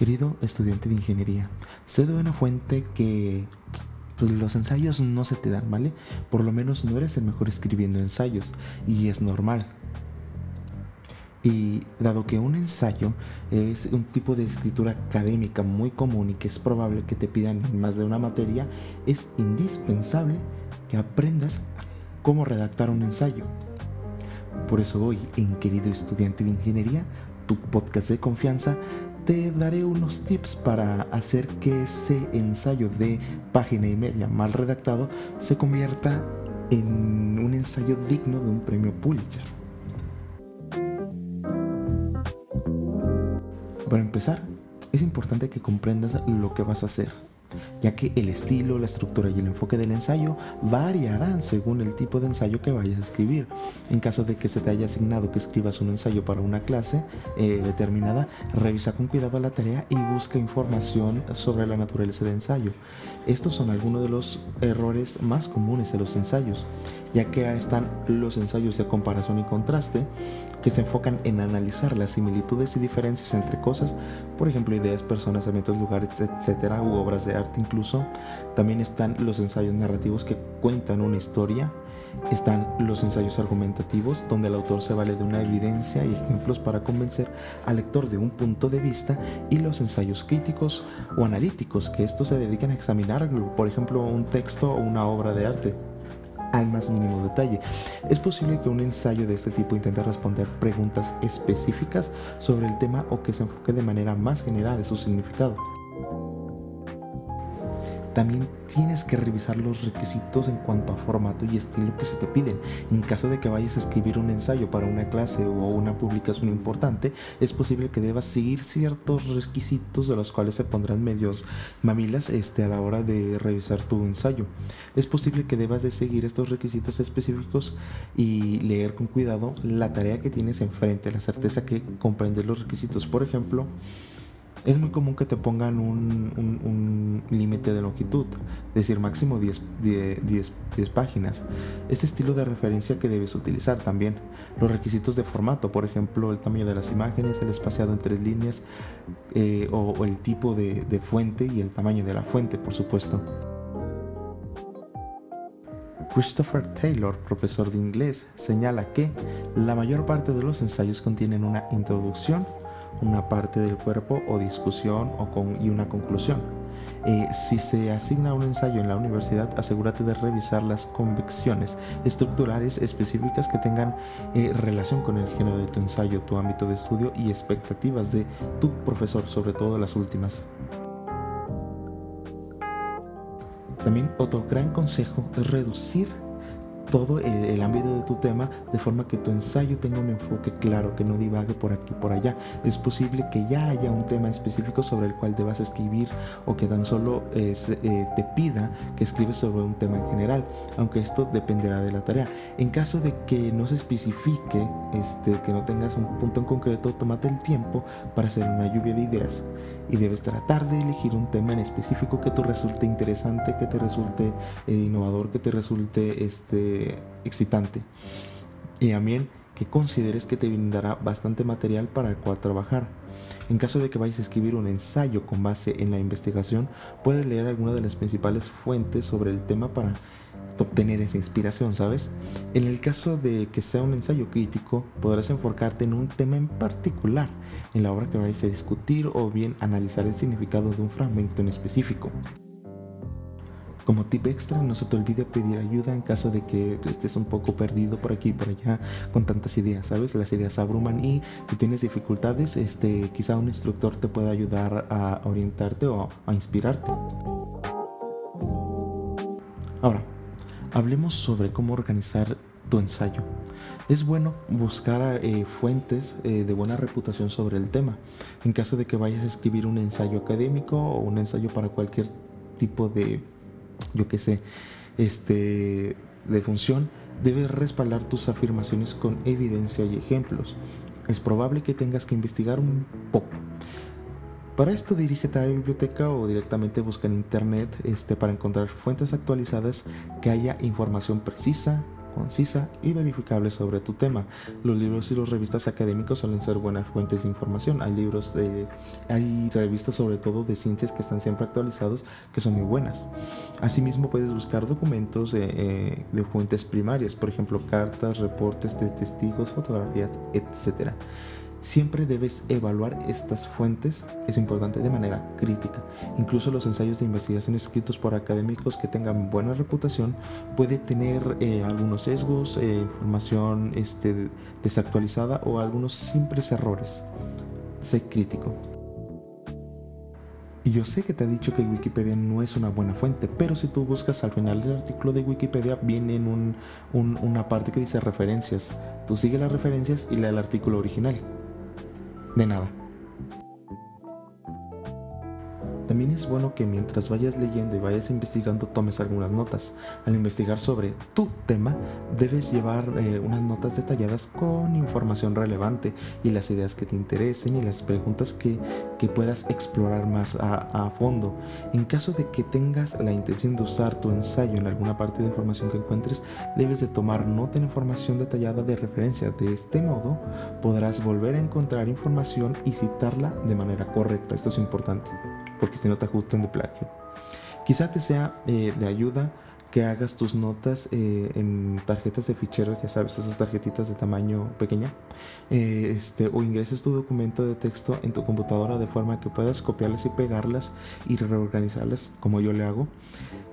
Querido estudiante de ingeniería, sé de una fuente que pues, los ensayos no se te dan, ¿vale? Por lo menos no eres el mejor escribiendo ensayos y es normal. Y dado que un ensayo es un tipo de escritura académica muy común y que es probable que te pidan en más de una materia, es indispensable que aprendas cómo redactar un ensayo. Por eso hoy, en querido estudiante de ingeniería, tu podcast de confianza, te daré unos tips para hacer que ese ensayo de página y media mal redactado se convierta en un ensayo digno de un premio Pulitzer. Para empezar, es importante que comprendas lo que vas a hacer ya que el estilo, la estructura y el enfoque del ensayo variarán según el tipo de ensayo que vayas a escribir. En caso de que se te haya asignado que escribas un ensayo para una clase eh, determinada, revisa con cuidado la tarea y busca información sobre la naturaleza del ensayo. Estos son algunos de los errores más comunes en los ensayos, ya que están los ensayos de comparación y contraste, que se enfocan en analizar las similitudes y diferencias entre cosas, por ejemplo, ideas, personas, eventos, lugares, etcétera, u obras de arte incluso. También están los ensayos narrativos que cuentan una historia. Están los ensayos argumentativos, donde el autor se vale de una evidencia y ejemplos para convencer al lector de un punto de vista, y los ensayos críticos o analíticos, que estos se dedican a examinar, por ejemplo, un texto o una obra de arte al más mínimo detalle. Es posible que un ensayo de este tipo intente responder preguntas específicas sobre el tema o que se enfoque de manera más general en su significado también tienes que revisar los requisitos en cuanto a formato y estilo que se te piden. En caso de que vayas a escribir un ensayo para una clase o una publicación importante, es posible que debas seguir ciertos requisitos de los cuales se pondrán medios mamilas este, a la hora de revisar tu ensayo. Es posible que debas de seguir estos requisitos específicos y leer con cuidado la tarea que tienes enfrente, la certeza que comprendes los requisitos. Por ejemplo, es muy común que te pongan un, límite de longitud, es decir, máximo 10, 10, páginas. Este estilo de referencia que debes utilizar también. Los requisitos de formato, por ejemplo, el tamaño de las imágenes, el espaciado en tres líneas eh, o, el tipo de, de fuente y el tamaño de la fuente, por supuesto. Christopher Taylor, profesor de inglés, señala que la mayor parte de los ensayos contienen una introducción, una parte del cuerpo o discusión o con, y una conclusión. Eh, si se asigna un ensayo en la universidad, asegúrate de revisar las convicciones estructurales específicas que tengan eh, relación con el género de tu ensayo, tu ámbito de estudio y expectativas de tu profesor, sobre todo las últimas. También otro gran consejo es reducir todo el, ámbito de tu tema de forma que tu ensayo tenga un enfoque claro, que no divague por aquí por allá. Es posible que ya haya un tema específico sobre el cual debas escribir o que tan solo eh, te pida que escribes sobre un tema en general, aunque esto dependerá de la tarea. En caso de que no se especifique, este, que no tengas un punto en concreto, tómate el tiempo para hacer una lluvia de ideas y debes tratar de elegir un tema en específico que te resulte interesante, que te resulte eh, innovador, que te resulte este, excitante. Y también que consideres que te brindará bastante material para el cual trabajar. En caso de que vayas a escribir un ensayo con base en la investigación, puedes leer alguna de las principales fuentes sobre el tema para obtener esa inspiración, ¿sabes? En el caso de que sea un ensayo crítico, podrás enfocarte en un tema en particular en la obra que vayas a discutir o bien analizar el significado de un fragmento en específico. Como tip extra, no se te olvide pedir ayuda en caso de que estés un poco perdido por aquí y por allá con tantas ideas, ¿sabes? Las ideas abruman y si tienes dificultades, este, quizá un instructor te pueda ayudar a orientarte o a inspirarte. Ahora, hablemos sobre cómo organizar tu ensayo. Es bueno buscar eh, fuentes eh, de buena reputación sobre el tema. En caso de que vayas a escribir un ensayo académico o un ensayo para cualquier tipo de, yo qué sé, este, de función, debes respaldar tus afirmaciones con evidencia y ejemplos. Es probable que tengas que investigar un poco. Para esto dirígete a la biblioteca o directamente busca en internet este, para encontrar fuentes actualizadas que haya información precisa, concisa y verificable sobre tu tema. Los libros y las revistas académicos suelen ser buenas fuentes de información. Hay libros hay revistas sobre todo de ciencias que están siempre actualizados que son muy buenas. Asimismo puedes buscar documentos eh, de fuentes primarias, por ejemplo cartas, reportes de testigos, fotografías, etc. Siempre debes evaluar estas fuentes, es importante, de manera crítica. Incluso los ensayos de investigación escritos por académicos que tengan buena reputación puede tener eh, algunos sesgos, eh, información este, desactualizada o algunos simples errores. Sé crítico. Yo sé que te ha dicho que Wikipedia no es una buena fuente, pero si tú buscas al final del artículo de Wikipedia viene en una parte que dice referencias. Tú sigue las referencias y lee el artículo original. De nada. También es bueno que mientras vayas leyendo y vayas investigando tomes algunas notas. Al investigar sobre tu tema debes llevar eh, unas notas detalladas con información relevante y las ideas que te interesen y las preguntas que, puedas explorar más a, a, fondo. En caso de que tengas la intención de usar tu ensayo en alguna parte de información que encuentres, debes de tomar nota en información detallada de referencia. De este modo podrás volver a encontrar información y citarla de manera correcta. Esto es importante porque si no te ajustan de plagio. Quizá te sea eh, de ayuda que hagas tus notas eh, en tarjetas de ficheros, ya sabes, esas tarjetitas de tamaño pequeña, eh, este, o ingreses tu documento de texto en tu computadora de forma que puedas copiarlas y pegarlas y reorganizarlas como yo le hago.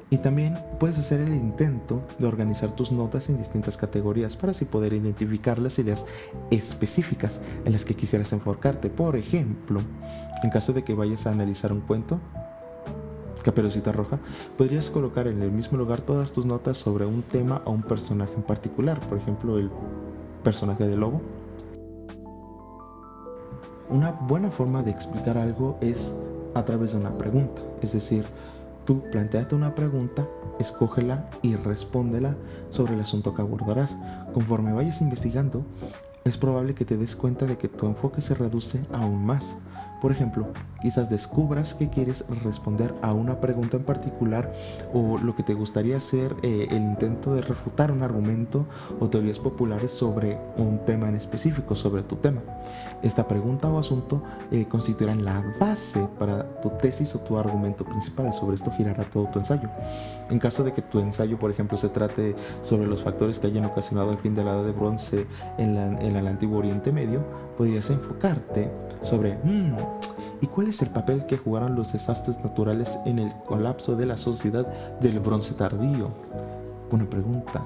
Y también puedes hacer el intento de organizar tus notas en distintas categorías para así poder identificar las ideas específicas en las que quisieras enfocarte. Por ejemplo, en caso de que vayas a analizar un cuento, Caperucita Roja, podrías colocar en el mismo lugar todas tus notas sobre un tema o un personaje en particular, por ejemplo el personaje de lobo. Una buena forma de explicar algo es a través de una pregunta, es decir, tú planteate una pregunta, escógela y respóndela sobre el asunto que abordarás. Conforme vayas investigando, es probable que te des cuenta de que tu enfoque se reduce aún más por ejemplo, quizás descubras que quieres responder a una pregunta en particular o lo que te gustaría hacer eh, el intento de refutar un argumento o teorías populares sobre un tema en específico, sobre tu tema. Esta pregunta o asunto eh, constituirá la base para tu tesis o tu argumento principal. Sobre esto girará todo tu ensayo. En caso de que tu ensayo, por ejemplo, se trate sobre los factores que hayan ocasionado el fin de la edad de bronce en, el antiguo Oriente Medio, podrías enfocarte sobre mm, ¿y cuál es el papel que jugaron los desastres naturales en el colapso de la sociedad del bronce tardío? Una pregunta.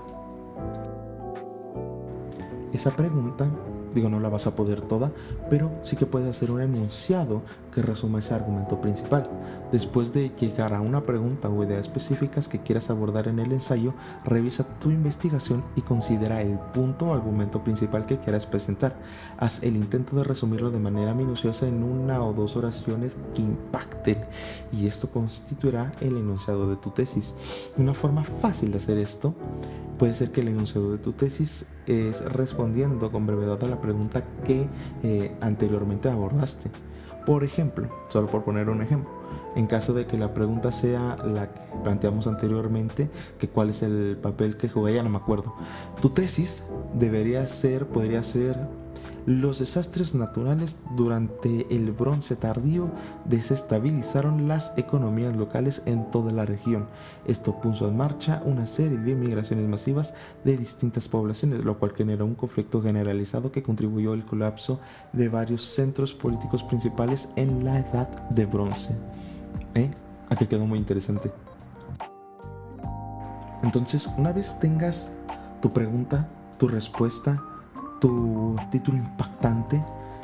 Esa pregunta Digo, no la vas a poder toda, pero sí que puedes hacer un enunciado que resuma ese argumento principal. Después de llegar a una pregunta o idea específicas que quieras abordar en el ensayo, revisa tu investigación y considera el punto o argumento principal que quieras presentar. Haz el intento de resumirlo de manera minuciosa en una o dos oraciones que impacten y esto constituirá el enunciado de tu tesis. Una forma fácil de hacer esto puede ser que el enunciado de tu tesis es respondiendo con brevedad a la pregunta que eh, anteriormente abordaste. Por ejemplo, solo por poner un ejemplo, en caso de que la pregunta sea la que planteamos anteriormente, que cuál es el papel que jugué, ya no me acuerdo. Tu tesis debería ser, podría ser los desastres naturales durante el bronce tardío desestabilizaron las economías locales en toda la región. Esto puso en marcha una serie de migraciones masivas de distintas poblaciones, lo cual generó un conflicto generalizado que contribuyó al colapso de varios centros políticos principales en la edad de bronce. ¿Eh? Aquí quedó muy interesante. Entonces, una vez tengas tu pregunta, tu respuesta, tu título impactante,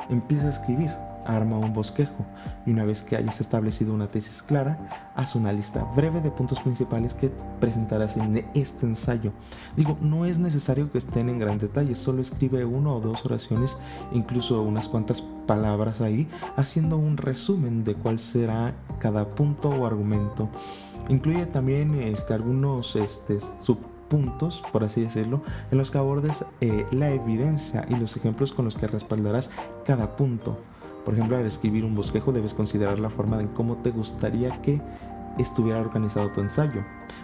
empieza a escribir, arma un bosquejo y una vez que hayas establecido una tesis clara, haz una lista breve de puntos principales que presentarás en este ensayo. Digo, no es necesario que estén en gran detalle, solo escribe una o dos oraciones, incluso unas cuantas palabras ahí, haciendo un resumen de cuál será cada punto o argumento. Incluye también este, algunos este, puntos, por así decirlo, en los que abordes eh, la evidencia y los ejemplos con los que respaldarás cada punto. Por ejemplo, al escribir un bosquejo debes considerar la forma en cómo te gustaría que estuviera organizado tu ensayo.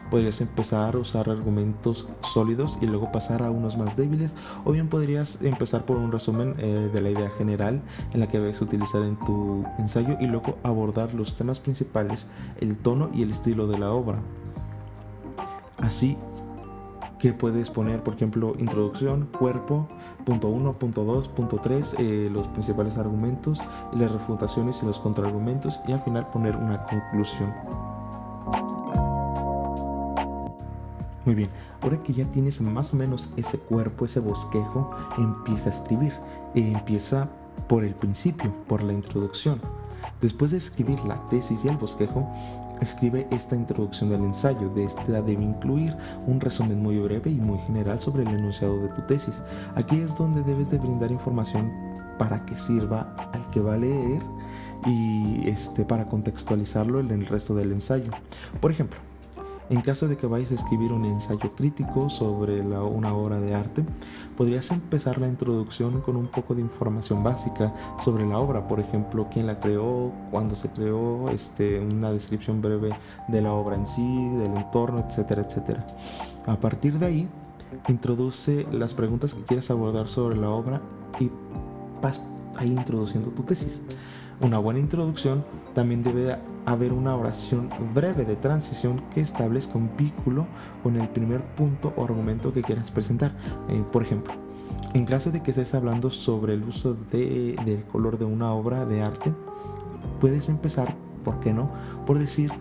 Podrías empezar a usar argumentos sólidos y luego pasar a unos más débiles, o bien podrías empezar por un resumen eh, de la idea general en la que debes utilizar en tu ensayo y luego abordar los temas principales, el tono y el estilo de la obra. Así que puedes poner, por ejemplo, introducción, cuerpo, punto 1, punto 2, punto 3, eh, los principales argumentos, las refutaciones y los contraargumentos y al final poner una conclusión. Muy bien, ahora que ya tienes más o menos ese cuerpo, ese bosquejo, empieza a escribir. empieza por el principio, por la introducción. Después de escribir la tesis y el bosquejo, escribe esta introducción del ensayo. De esta debe incluir un resumen muy breve y muy general sobre el enunciado de tu tesis. Aquí es donde debes de brindar información para que sirva al que va a leer y este, para contextualizarlo en el resto del ensayo. Por ejemplo, en caso de que vayas a escribir un ensayo crítico sobre una obra de arte, podrías empezar la introducción con un poco de información básica sobre la obra, por ejemplo, quién la creó, cuándo se creó, este, una descripción breve de la obra en sí, del entorno, etcétera, etcétera. A partir de ahí, introduce las preguntas que quieres abordar sobre la obra y vas ahí introduciendo tu tesis. Una buena introducción también debe haber una oración breve de transición que establezca un vínculo con el primer punto o argumento que quieras presentar. Eh, por ejemplo, en caso de que estés hablando sobre el uso del color de una obra de arte, puedes empezar, ¿por qué no?, por decir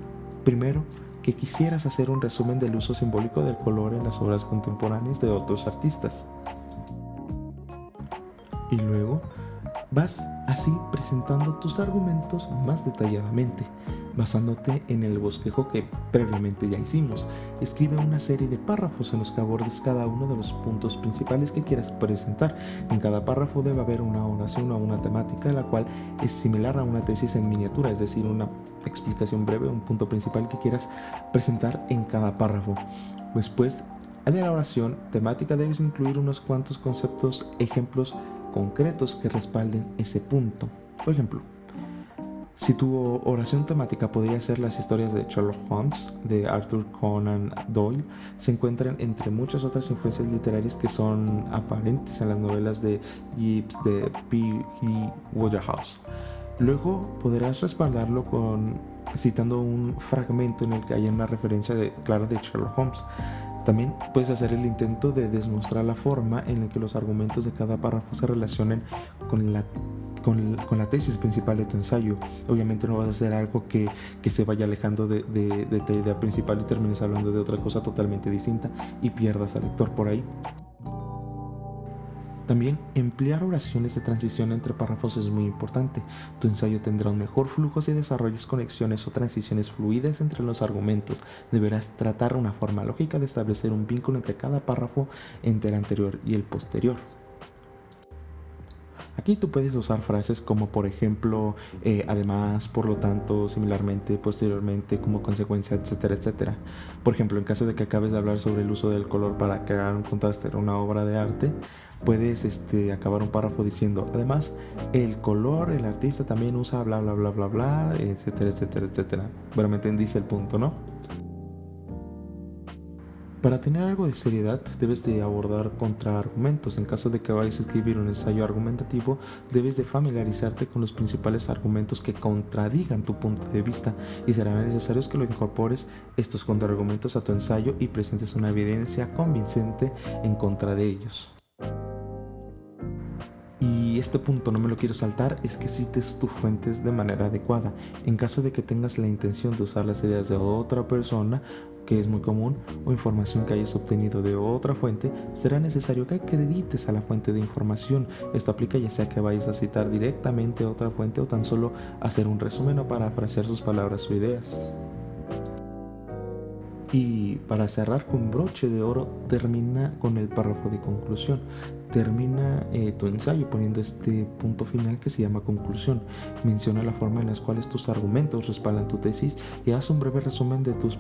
primero que quisieras hacer un resumen del uso simbólico del color en las obras contemporáneas de otros artistas. Y luego Vas así presentando tus argumentos más detalladamente, basándote en el bosquejo que previamente ya hicimos. Escribe una serie de párrafos en los que abordes cada uno de los puntos principales que quieras presentar. En cada párrafo debe haber una oración o una temática, la cual es similar a una tesis en miniatura, es decir, una explicación breve, un punto principal que quieras presentar en cada párrafo. Después de la oración temática debes incluir unos cuantos conceptos, ejemplos, concretos que respalden ese punto. Por ejemplo, si tu oración temática podría ser las historias de Sherlock Holmes, de Arthur Conan Doyle, se encuentran entre muchas otras influencias literarias que son aparentes en las novelas de Gibbs de P. E. Waterhouse. Luego podrás respaldarlo con citando un fragmento en el que haya una referencia de, clara de Sherlock Holmes. También puedes hacer el intento de demostrar la forma en la que los argumentos de cada párrafo se relacionen con la, con, la tesis principal de tu ensayo. Obviamente no vas a hacer algo que, se vaya alejando de, de, de tu idea principal y termines hablando de otra cosa totalmente distinta y pierdas al lector por ahí. También emplear oraciones de transición entre párrafos es muy importante. Tu ensayo tendrá un mejor flujo si desarrollas conexiones o transiciones fluidas entre los argumentos. Deberás tratar una forma lógica de establecer un vínculo entre cada párrafo entre el anterior y el posterior. Aquí tú puedes usar frases como por ejemplo, eh, además, por lo tanto, similarmente, posteriormente, como consecuencia, etcétera, etcétera. Por ejemplo, en caso de que acabes de hablar sobre el uso del color para crear un contraste en una obra de arte, puedes este, acabar un párrafo diciendo, además, el color, el artista también usa bla, bla, bla, bla, bla, etcétera, etcétera, etcétera. Bueno, me entendiste el punto, ¿no? Para tener algo de seriedad debes de abordar contraargumentos. En caso de que vayas a escribir un ensayo argumentativo, debes de familiarizarte con los principales argumentos que contradigan tu punto de vista y será necesario que lo incorpores estos contraargumentos a tu ensayo y presentes una evidencia convincente en contra de ellos. Y este punto no me lo quiero saltar, es que cites tus fuentes de manera adecuada. En caso de que tengas la intención de usar las ideas de otra persona, que es muy común, o información que hayas obtenido de otra fuente, será necesario que acredites a la fuente de información. Esto aplica ya sea que vayas a citar directamente otra fuente o tan solo hacer un resumen o parafrasear sus palabras o ideas. Y para cerrar con broche de oro, termina con el párrafo de conclusión. Termina eh, tu ensayo poniendo este punto final que se llama conclusión. Menciona la forma en las cuales tus argumentos respaldan tu tesis y haz un breve resumen de tus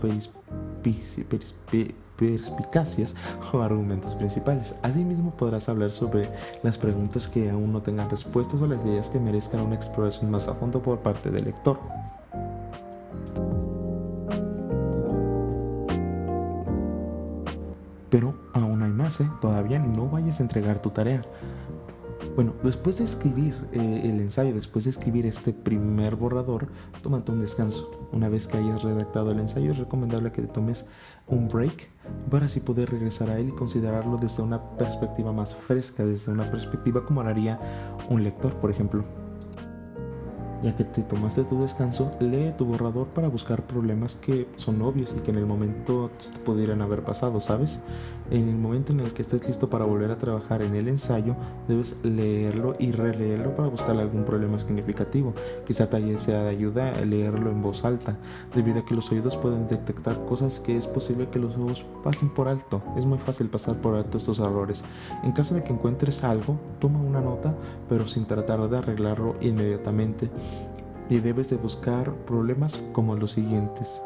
perspicacias o argumentos principales. Asimismo, podrás hablar sobre las preguntas que aún no tengan respuestas o las ideas que merezcan una exploración más a fondo por parte del lector. Pero aún hay más, ¿eh? todavía no vayas a entregar tu tarea. Bueno, después de escribir eh, el ensayo, después de escribir este primer borrador, tómate un descanso. Una vez que hayas redactado el ensayo, es recomendable que te tomes un break para así poder regresar a él y considerarlo desde una perspectiva más fresca, desde una perspectiva como lo haría un lector, por ejemplo. Ya que te tomaste tu descanso, lee tu borrador para buscar problemas que son obvios y que en el momento pudieran haber pasado, ¿sabes? En el momento en el que estés listo para volver a trabajar en el ensayo, debes leerlo y releerlo para buscarle algún problema significativo. Quizá talle sea de ayuda leerlo en voz alta, debido a que los oídos pueden detectar cosas que es posible que los ojos pasen por alto. Es muy fácil pasar por alto estos errores. En caso de que encuentres algo, toma una nota, pero sin tratar de arreglarlo inmediatamente y debes de buscar problemas como los siguientes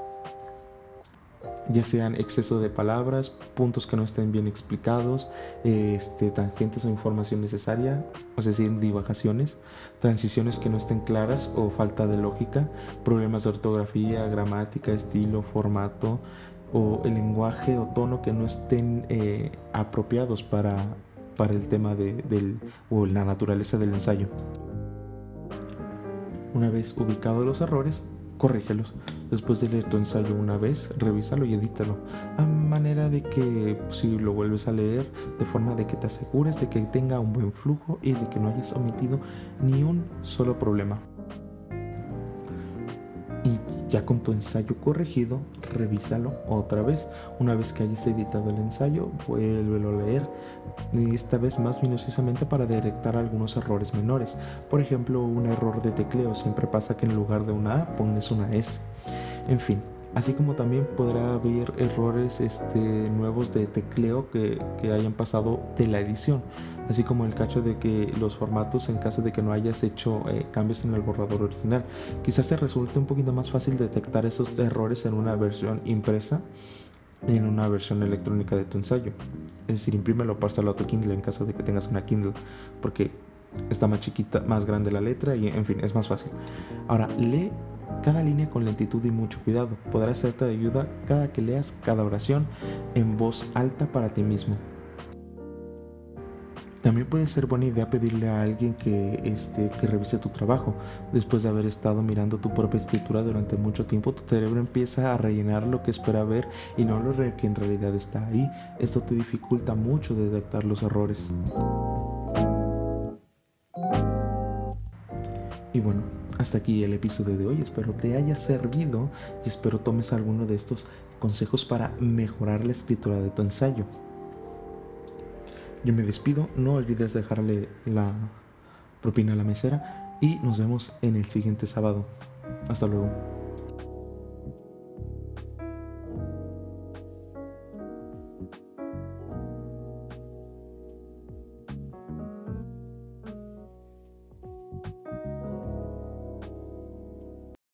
ya sean exceso de palabras, puntos que no estén bien explicados, este, tangentes o información necesaria, es decir, divagaciones, transiciones que no estén claras o falta de lógica, problemas de ortografía, gramática, estilo, formato o el lenguaje o tono que no estén eh, apropiados para, para el tema de, del, o la naturaleza del ensayo. Una vez ubicados los errores, corrígelos. Después de leer tu ensayo una vez, revísalo y edítalo. A manera de que si lo vuelves a leer, de forma de que te asegures de que tenga un buen flujo y de que no hayas omitido ni un solo problema. Y ya con tu ensayo corregido, revísalo otra vez. Una vez que hayas editado el ensayo, vuélvelo a leer. Esta vez más minuciosamente para detectar algunos errores menores. Por ejemplo, un error de tecleo siempre pasa que en lugar de una A pones una S. En fin, así como también podrá haber errores este, nuevos de tecleo que, que hayan pasado de la edición así como el cacho de que los formatos en caso de que no hayas hecho eh, cambios en el borrador original. Quizás te resulte un poquito más fácil detectar esos errores en una versión impresa y en una versión electrónica de tu ensayo. Es decir, imprímelo, pásalo a tu Kindle en caso de que tengas una Kindle, porque está más chiquita, más grande la letra y en fin, es más fácil. Ahora, lee cada línea con lentitud y mucho cuidado. Podrá hacerte de ayuda cada que leas cada oración en voz alta para ti mismo. También puede ser buena idea pedirle a alguien que, este, que revise tu trabajo. Después de haber estado mirando tu propia escritura durante mucho tiempo, tu cerebro empieza a rellenar lo que espera ver y no lo que en realidad está ahí. Esto te dificulta mucho detectar los errores. Y bueno, hasta aquí el episodio de hoy. Espero te haya servido y espero tomes alguno de estos consejos para mejorar la escritura de tu ensayo. Yo me despido, no olvides dejarle la propina a la mesera y nos vemos en el siguiente sábado. Hasta luego.